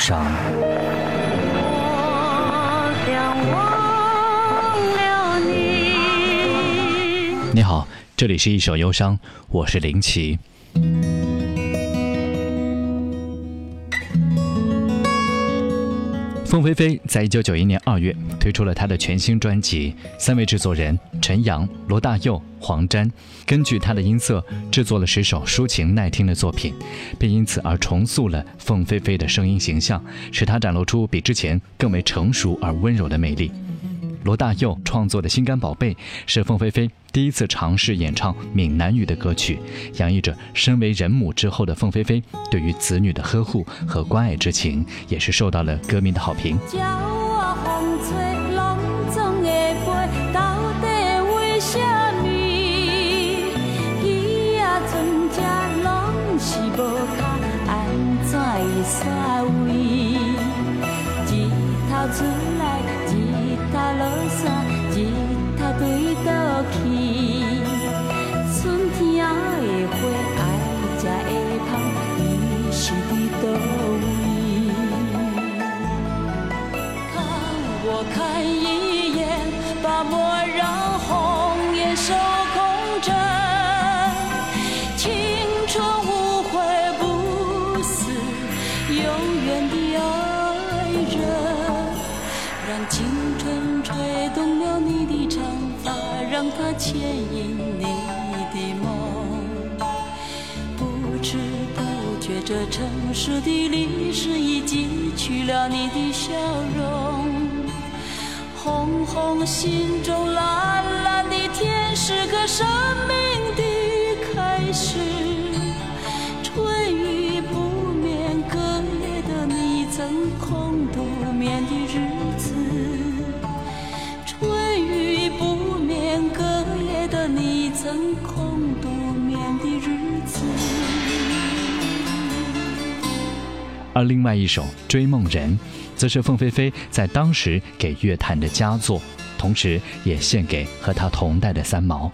伤。你好，这里是一首忧伤，我是林奇。凤飞飞在一九九一年二月推出了她的全新专辑，三位制作人陈阳、罗大佑、黄沾根据她的音色制作了十首抒情耐听的作品，并因此而重塑了凤飞飞的声音形象，使她展露出比之前更为成熟而温柔的魅力。罗大佑创作的《心肝宝贝》是凤飞飞第一次尝试演唱闽南语的歌曲，洋溢着身为人母之后的凤飞飞对于子女的呵护和关爱之情，也是受到了歌迷的好评。牵引你的梦，不知不觉，这城市的历史已记取了你的笑容。红红心中，蓝蓝的天，是个生命的开始。春雨不眠，隔夜的你曾空独眠的日而另外一首《追梦人》，则是凤飞飞在当时给乐坛的佳作，同时也献给和她同代的三毛。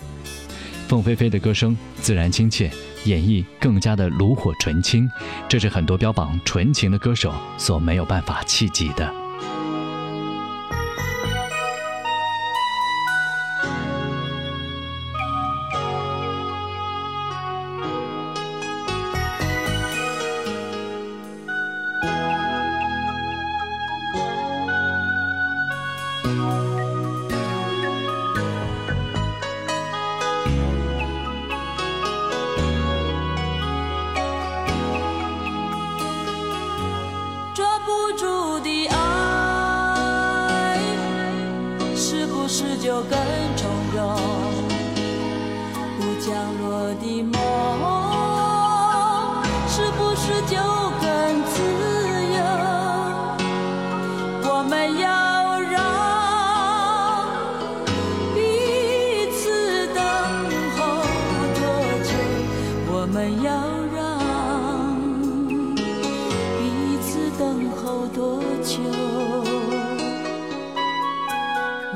凤飞飞的歌声自然亲切，演绎更加的炉火纯青，这是很多标榜纯情的歌手所没有办法企及的。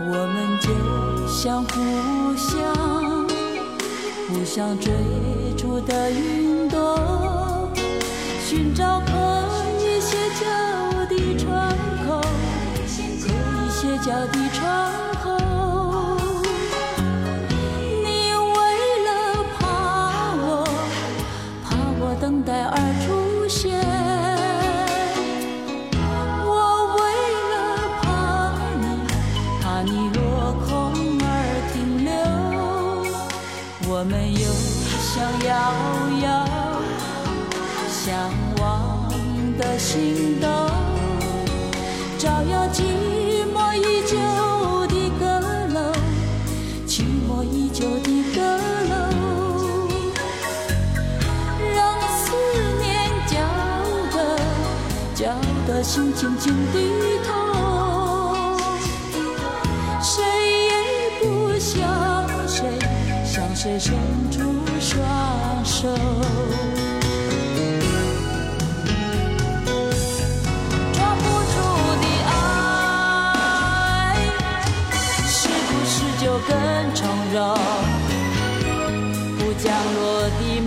我们就像互相、互相追逐的云朵，寻找可以歇脚的窗口，可以歇脚的窗口。你为了怕我，怕我等待而的心动，照耀寂寞已久的阁楼，寂寞已久的阁楼，让思念搅得搅得心轻轻低头，谁也不想谁。向谁伸出双手？更从容？不降落的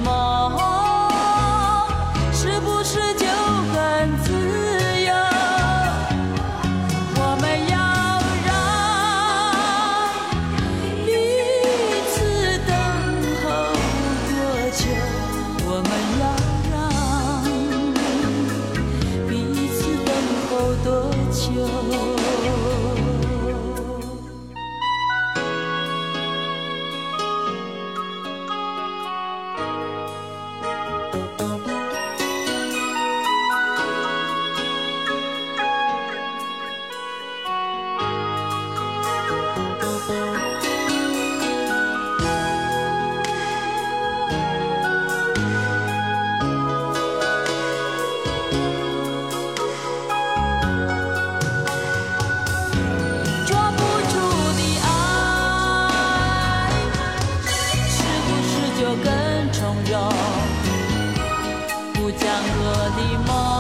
江河的梦。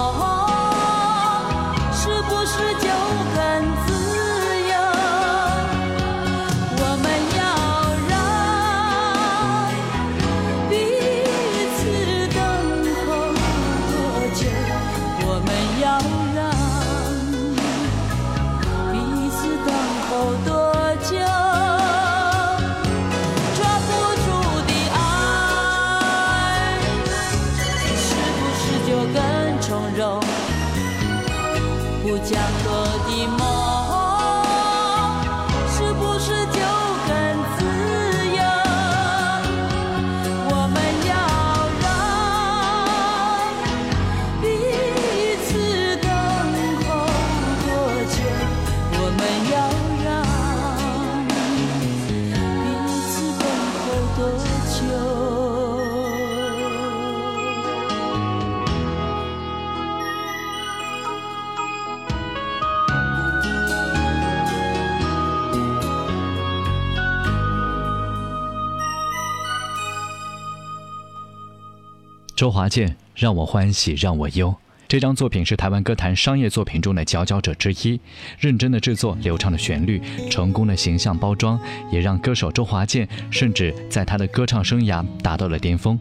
周华健让我欢喜让我忧。这张作品是台湾歌坛商业作品中的佼佼者之一，认真的制作、流畅的旋律、成功的形象包装，也让歌手周华健甚至在他的歌唱生涯达到了巅峰。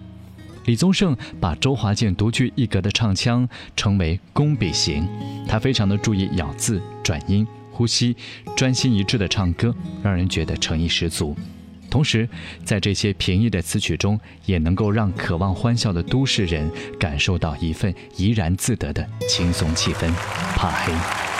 李宗盛把周华健独具一格的唱腔称为“工笔型”，他非常的注意咬字、转音、呼吸，专心一致的唱歌，让人觉得诚意十足。同时，在这些平易的词曲中，也能够让渴望欢笑的都市人感受到一份怡然自得的轻松气氛。怕黑。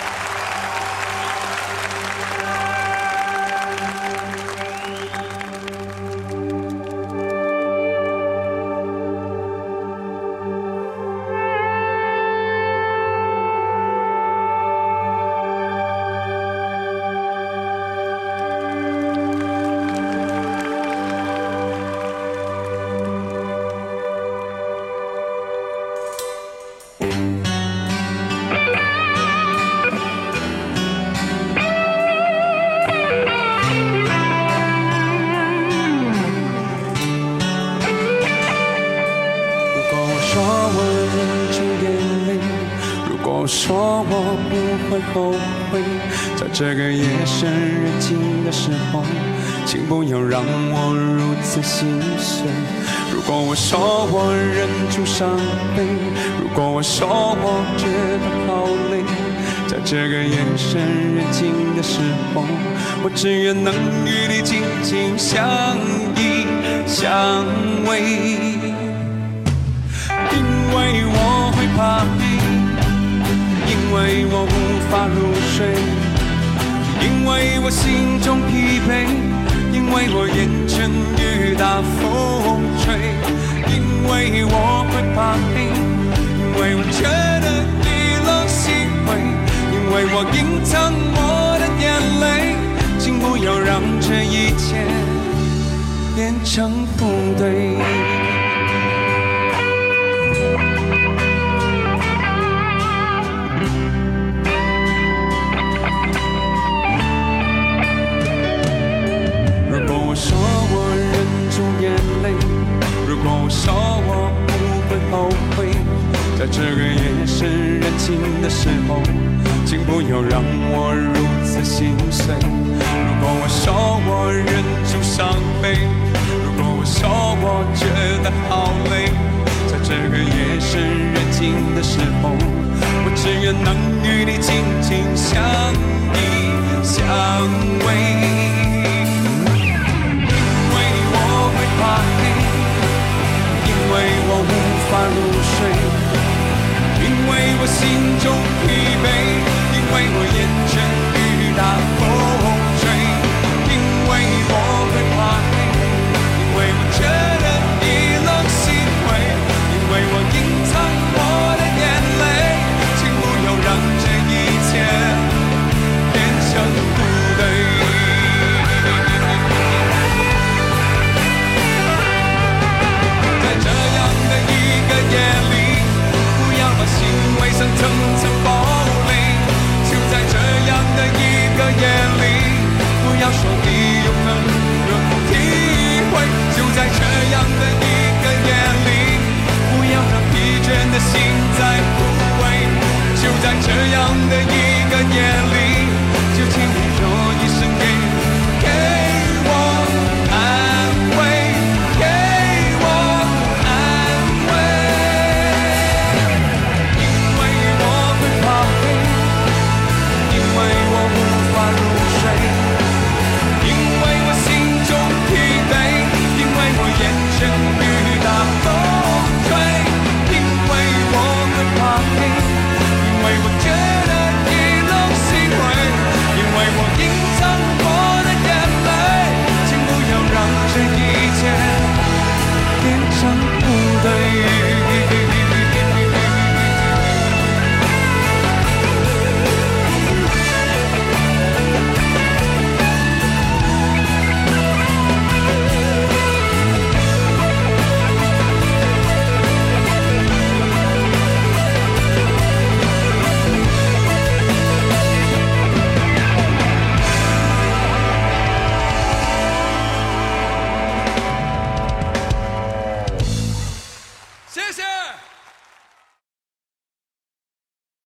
我不会后悔，在这个夜深人静的时候，请不要让我如此心碎。如果我说我忍住伤悲，如果我说我觉得好累，在这个夜深人静的时候，我只愿能与你紧紧相依相偎。因为我会怕黑，因为我无法入睡，因为我心中疲惫，